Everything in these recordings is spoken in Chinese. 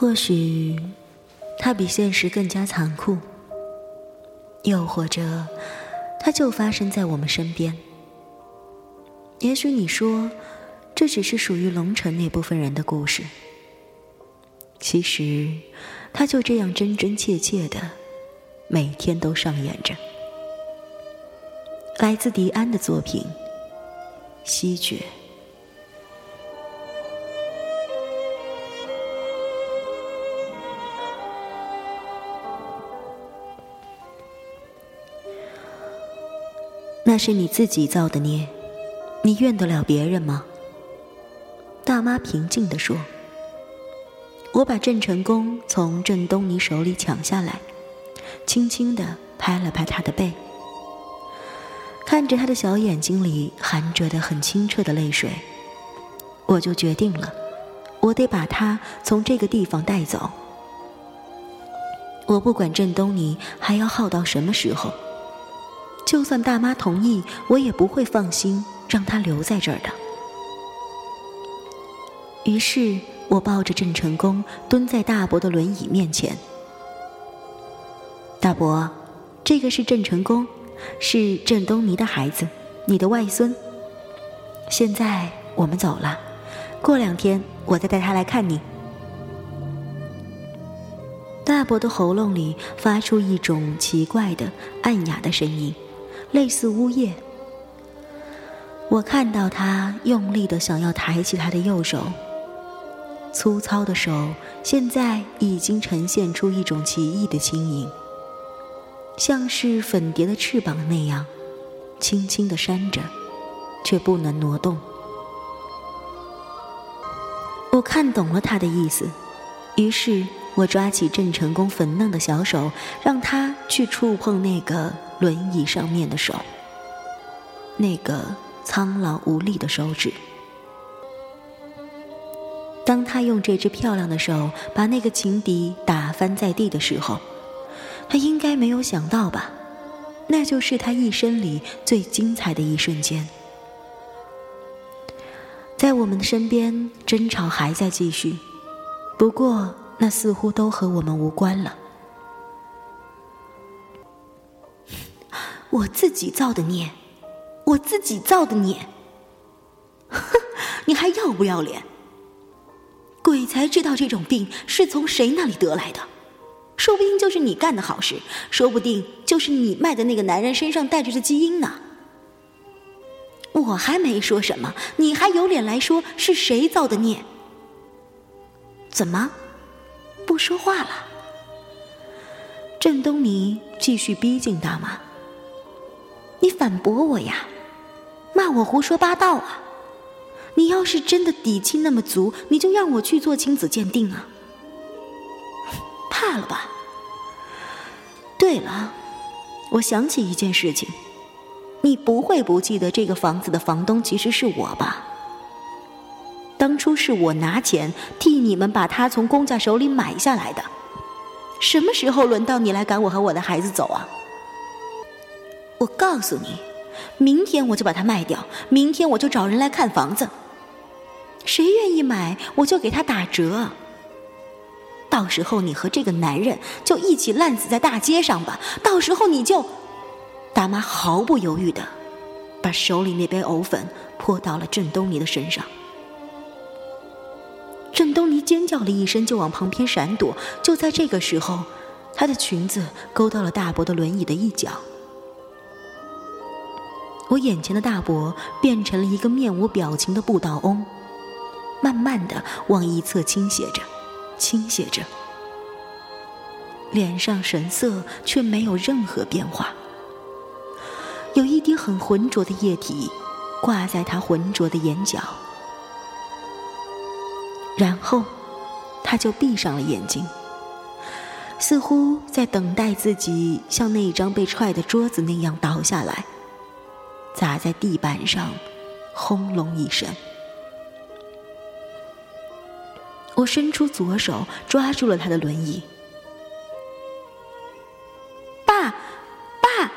或许，它比现实更加残酷；又或者，它就发生在我们身边。也许你说，这只是属于龙城那部分人的故事。其实，它就这样真真切切的，每天都上演着。来自迪安的作品《西决》。是你自己造的孽，你怨得了别人吗？大妈平静地说：“我把郑成功从郑东尼手里抢下来，轻轻地拍了拍他的背，看着他的小眼睛里含着的很清澈的泪水，我就决定了，我得把他从这个地方带走。我不管郑东尼还要耗到什么时候。”就算大妈同意，我也不会放心让他留在这儿的。于是我抱着郑成功蹲在大伯的轮椅面前。大伯，这个是郑成功，是郑东尼的孩子，你的外孙。现在我们走了，过两天我再带他来看你。大伯的喉咙里发出一种奇怪的暗哑的声音。类似呜咽。我看到他用力的想要抬起他的右手，粗糙的手现在已经呈现出一种奇异的轻盈，像是粉蝶的翅膀那样，轻轻的扇着，却不能挪动。我看懂了他的意思，于是我抓起郑成功粉嫩的小手，让他去触碰那个。轮椅上面的手，那个苍老无力的手指。当他用这只漂亮的手把那个情敌打翻在地的时候，他应该没有想到吧？那就是他一生里最精彩的一瞬间。在我们的身边，争吵还在继续，不过那似乎都和我们无关了。我自己造的孽，我自己造的孽。哼，你还要不要脸？鬼才知道这种病是从谁那里得来的，说不定就是你干的好事，说不定就是你卖的那个男人身上带着的基因呢。我还没说什么，你还有脸来说是谁造的孽？怎么，不说话了？郑东尼继续逼近大妈。你反驳我呀，骂我胡说八道啊！你要是真的底气那么足，你就让我去做亲子鉴定啊！怕了吧？对了，我想起一件事情，你不会不记得这个房子的房东其实是我吧？当初是我拿钱替你们把他从公家手里买下来的，什么时候轮到你来赶我和我的孩子走啊？我告诉你，明天我就把它卖掉，明天我就找人来看房子。谁愿意买，我就给他打折。到时候你和这个男人就一起烂死在大街上吧。到时候你就……大妈毫不犹豫的把手里那杯藕粉泼到了郑东尼的身上。郑东尼尖叫了一声，就往旁边闪躲。就在这个时候，她的裙子勾到了大伯的轮椅的一角。我眼前的大伯变成了一个面无表情的不倒翁，慢慢的往一侧倾斜着，倾斜着，脸上神色却没有任何变化。有一滴很浑浊的液体挂在他浑浊的眼角，然后他就闭上了眼睛，似乎在等待自己像那张被踹的桌子那样倒下来。砸在地板上，轰隆一声。我伸出左手抓住了他的轮椅。爸，爸！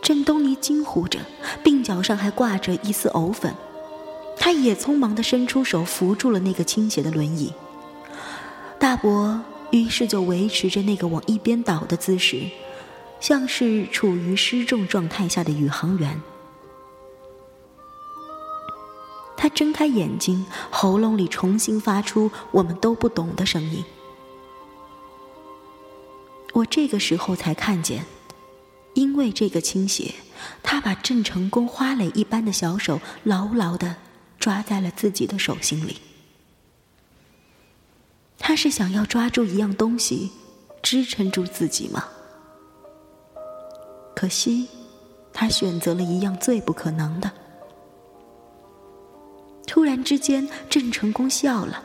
郑东尼惊呼着，鬓角上还挂着一丝藕粉，他也匆忙的伸出手扶住了那个倾斜的轮椅。大伯于是就维持着那个往一边倒的姿势，像是处于失重状态下的宇航员。他睁开眼睛，喉咙里重新发出我们都不懂的声音。我这个时候才看见，因为这个倾斜，他把郑成功花蕾一般的小手牢牢的抓在了自己的手心里。他是想要抓住一样东西，支撑住自己吗？可惜，他选择了一样最不可能的。突然之间，郑成功笑了。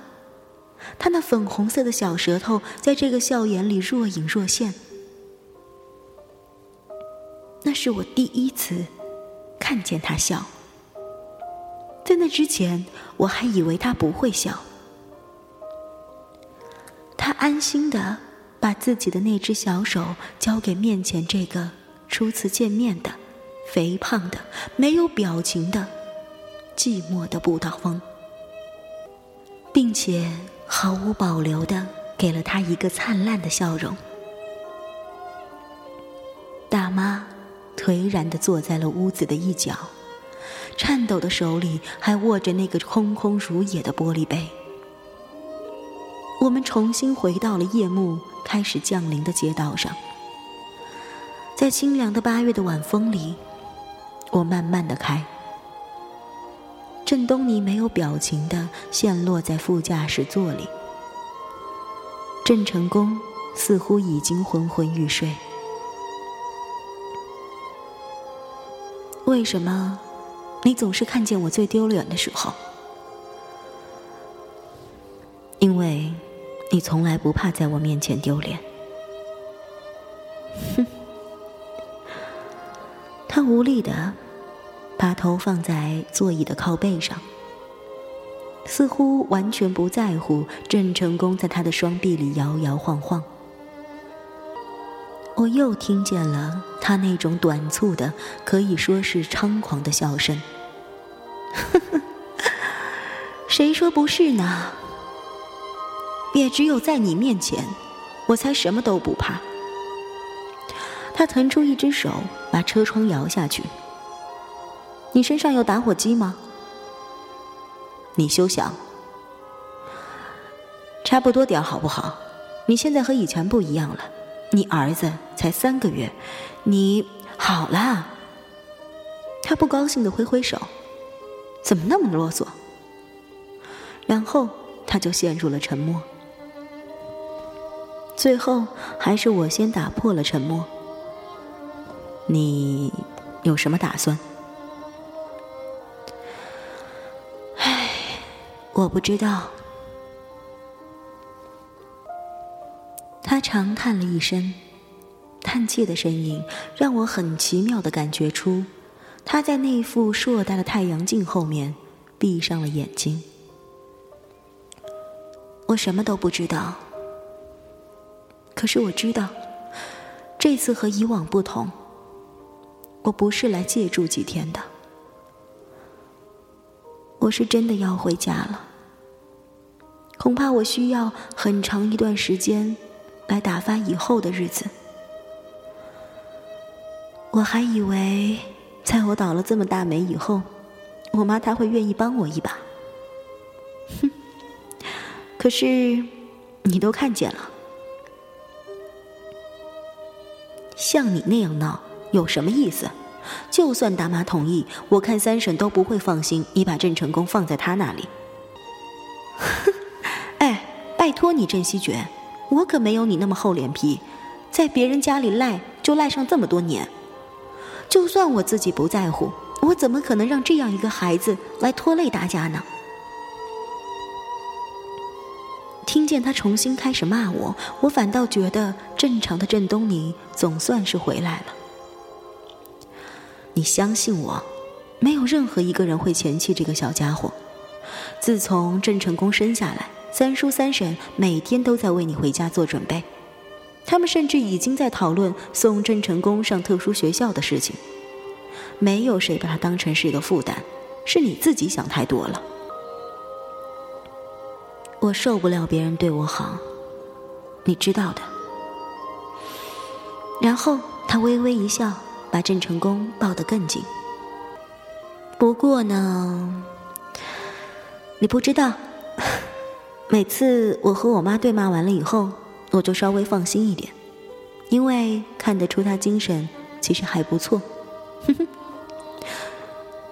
他那粉红色的小舌头在这个笑眼里若隐若现，那是我第一次看见他笑。在那之前，我还以为他不会笑。他安心的把自己的那只小手交给面前这个初次见面的、肥胖的、没有表情的、寂寞的不倒翁，并且。毫无保留的给了他一个灿烂的笑容。大妈颓然的坐在了屋子的一角，颤抖的手里还握着那个空空如也的玻璃杯。我们重新回到了夜幕开始降临的街道上，在清凉的八月的晚风里，我慢慢的开。郑东尼没有表情的陷落在副驾驶座里，郑成功似乎已经昏昏欲睡。为什么你总是看见我最丢脸的时候？因为你从来不怕在我面前丢脸。哼，他无力的。把头放在座椅的靠背上，似乎完全不在乎郑成功在他的双臂里摇摇晃晃。我又听见了他那种短促的，可以说是猖狂的笑声。谁说不是呢？也只有在你面前，我才什么都不怕。他腾出一只手，把车窗摇下去。你身上有打火机吗？你休想！差不多点好不好？你现在和以前不一样了，你儿子才三个月，你好啦。他不高兴的挥挥手，怎么那么啰嗦？然后他就陷入了沉默。最后还是我先打破了沉默。你有什么打算？唉我不知道。他长叹了一声，叹气的声音让我很奇妙的感觉出，他在那副硕大的太阳镜后面闭上了眼睛。我什么都不知道，可是我知道，这次和以往不同，我不是来借住几天的。我是真的要回家了，恐怕我需要很长一段时间来打发以后的日子。我还以为，在我倒了这么大霉以后，我妈她会愿意帮我一把。哼，可是你都看见了，像你那样闹有什么意思？就算大妈同意，我看三婶都不会放心你把郑成功放在他那里。哼 哎，拜托你郑希爵，我可没有你那么厚脸皮，在别人家里赖就赖上这么多年。就算我自己不在乎，我怎么可能让这样一个孩子来拖累大家呢？听见他重新开始骂我，我反倒觉得正常的郑东尼总算是回来了。你相信我，没有任何一个人会嫌弃这个小家伙。自从郑成功生下来，三叔三婶每天都在为你回家做准备，他们甚至已经在讨论送郑成功上特殊学校的事情。没有谁把他当成是一个负担，是你自己想太多了。我受不了别人对我好，你知道的。然后他微微一笑，把郑成功抱得更紧。不过呢，你不知道，每次我和我妈对骂完了以后，我就稍微放心一点，因为看得出她精神其实还不错。哼哼，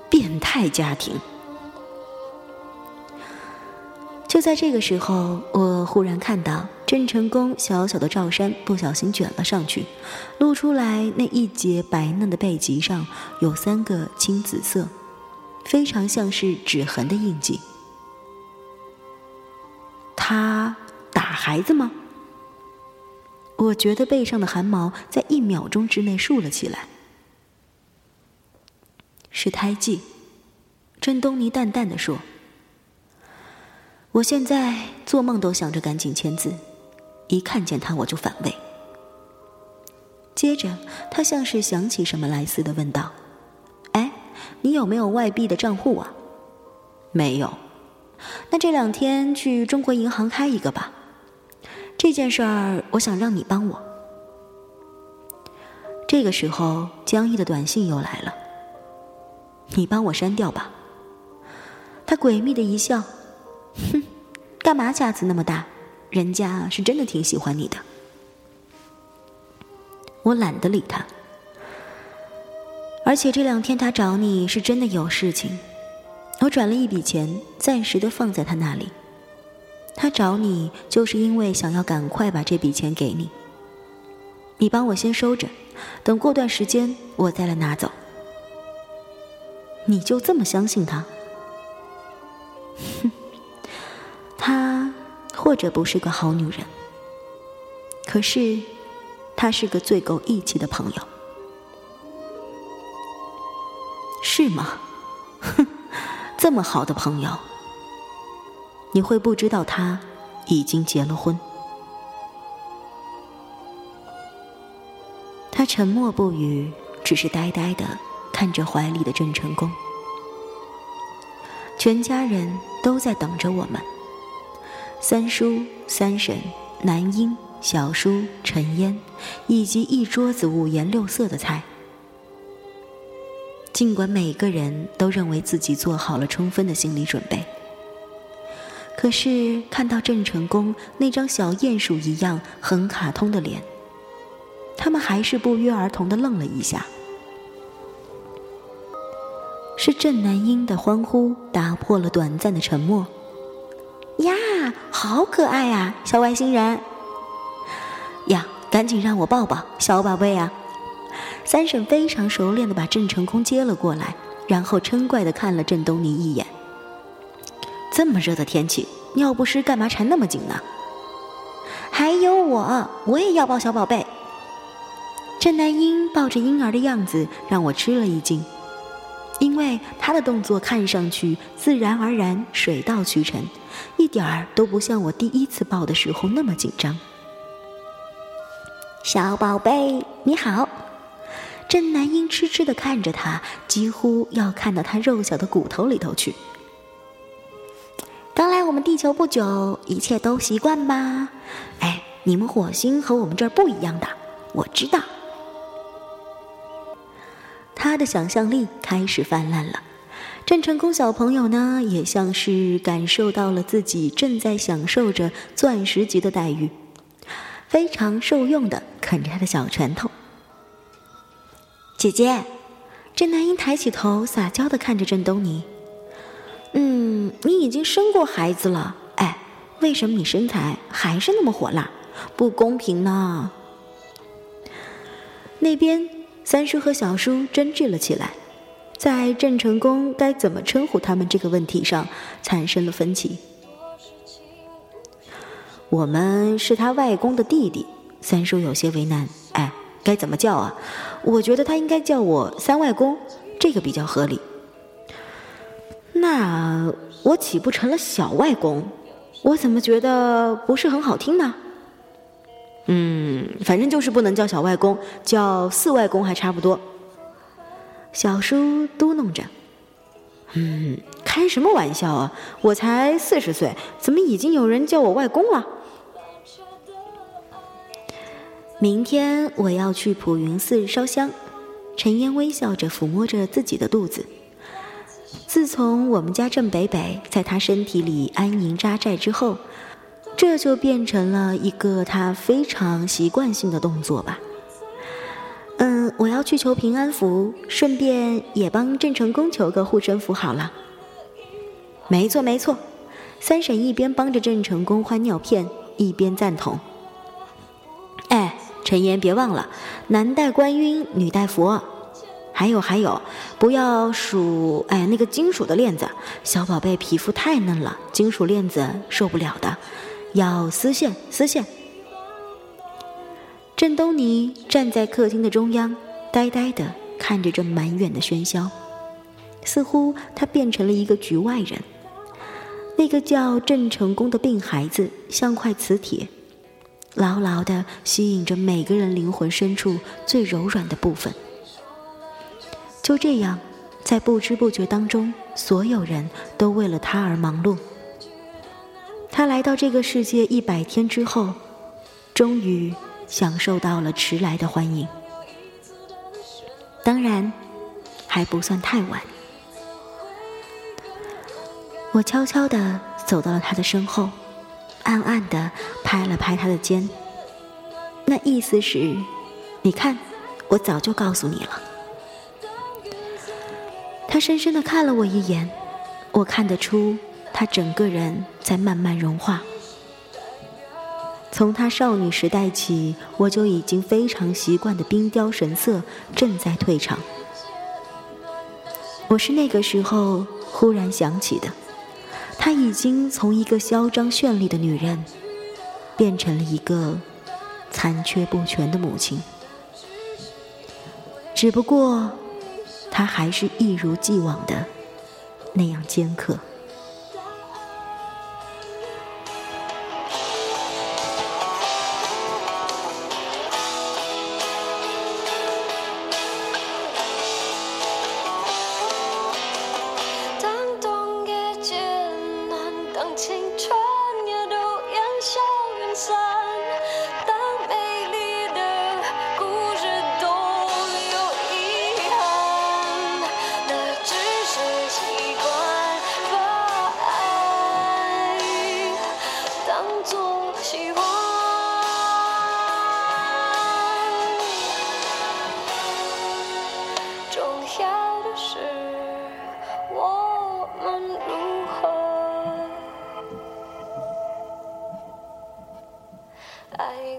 变态家庭。就在这个时候，我忽然看到郑成功小小的罩衫不小心卷了上去，露出来那一截白嫩的背脊上有三个青紫色，非常像是指痕的印记。他打孩子吗？我觉得背上的汗毛在一秒钟之内竖了起来。是胎记，郑东尼淡淡的说。我现在做梦都想着赶紧签字，一看见他我就反胃。接着，他像是想起什么来似的问道：“哎，你有没有外币的账户啊？”“没有。”“那这两天去中国银行开一个吧。”“这件事儿，我想让你帮我。”这个时候，江毅的短信又来了：“你帮我删掉吧。”他诡秘的一笑。哼，干嘛架子那么大？人家是真的挺喜欢你的。我懒得理他，而且这两天他找你是真的有事情。我转了一笔钱，暂时的放在他那里。他找你就是因为想要赶快把这笔钱给你。你帮我先收着，等过段时间我再来拿走。你就这么相信他？哼。他或者不是个好女人，可是她是个最够义气的朋友，是吗？这么好的朋友，你会不知道她已经结了婚？他沉默不语，只是呆呆的看着怀里的郑成功。全家人都在等着我们。三叔、三婶、南英、小叔、陈烟，以及一桌子五颜六色的菜。尽管每个人都认为自己做好了充分的心理准备，可是看到郑成功那张小鼹鼠一样很卡通的脸，他们还是不约而同的愣了一下。是郑南英的欢呼打破了短暂的沉默。呀，好可爱啊，小外星人！呀，赶紧让我抱抱，小宝贝啊！三婶非常熟练的把郑成功接了过来，然后嗔怪的看了郑东尼一眼。这么热的天气，尿不湿干嘛缠那么紧呢？还有我，我也要抱小宝贝。郑南英抱着婴儿的样子让我吃了一惊，因为他的动作看上去自然而然，水到渠成。一点儿都不像我第一次抱的时候那么紧张。小宝贝，你好。郑南英痴痴的看着他，几乎要看到他肉小的骨头里头去。刚来我们地球不久，一切都习惯吧？哎，你们火星和我们这儿不一样的，我知道。他的想象力开始泛滥了。郑成功小朋友呢，也像是感受到了自己正在享受着钻石级的待遇，非常受用的啃着他的小拳头。姐姐，郑南英抬起头，撒娇的看着郑东尼：“嗯，你已经生过孩子了，哎，为什么你身材还是那么火辣？不公平呢！”那边三叔和小叔争执了起来。在郑成功该怎么称呼他们这个问题上产生了分歧。我们是他外公的弟弟，三叔有些为难。哎，该怎么叫啊？我觉得他应该叫我三外公，这个比较合理。那我岂不成了小外公？我怎么觉得不是很好听呢？嗯，反正就是不能叫小外公，叫四外公还差不多。小叔嘟囔着：“嗯，开什么玩笑啊！我才四十岁，怎么已经有人叫我外公了？明天我要去普云寺烧香。陈烟微笑着抚摸着自己的肚子。自从我们家郑北北在他身体里安营扎寨之后，这就变成了一个他非常习惯性的动作吧。嗯，我要去求平安符，顺便也帮郑成功求个护身符好了。没错没错，三婶一边帮着郑成功换尿片，一边赞同。陈岩别忘了，男戴观音，女戴佛。还有还有，不要数哎那个金属的链子，小宝贝皮肤太嫩了，金属链子受不了的，要丝线丝线。郑东尼站在客厅的中央，呆呆地看着这满远的喧嚣，似乎他变成了一个局外人。那个叫郑成功的病孩子像块磁铁，牢牢地吸引着每个人灵魂深处最柔软的部分。就这样，在不知不觉当中，所有人都为了他而忙碌。他来到这个世界一百天之后，终于享受到了迟来的欢迎。当然，还不算太晚。我悄悄地走到了他的身后，暗暗地拍了拍他的肩，那意思是：你看，我早就告诉你了。他深深的看了我一眼，我看得出他整个人在慢慢融化。从他少女时代起，我就已经非常习惯的冰雕神色正在退场。我是那个时候忽然想起的，她已经从一个嚣张绚丽的女人，变成了一个残缺不全的母亲。只不过。她还是一如既往的那样尖刻。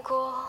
过。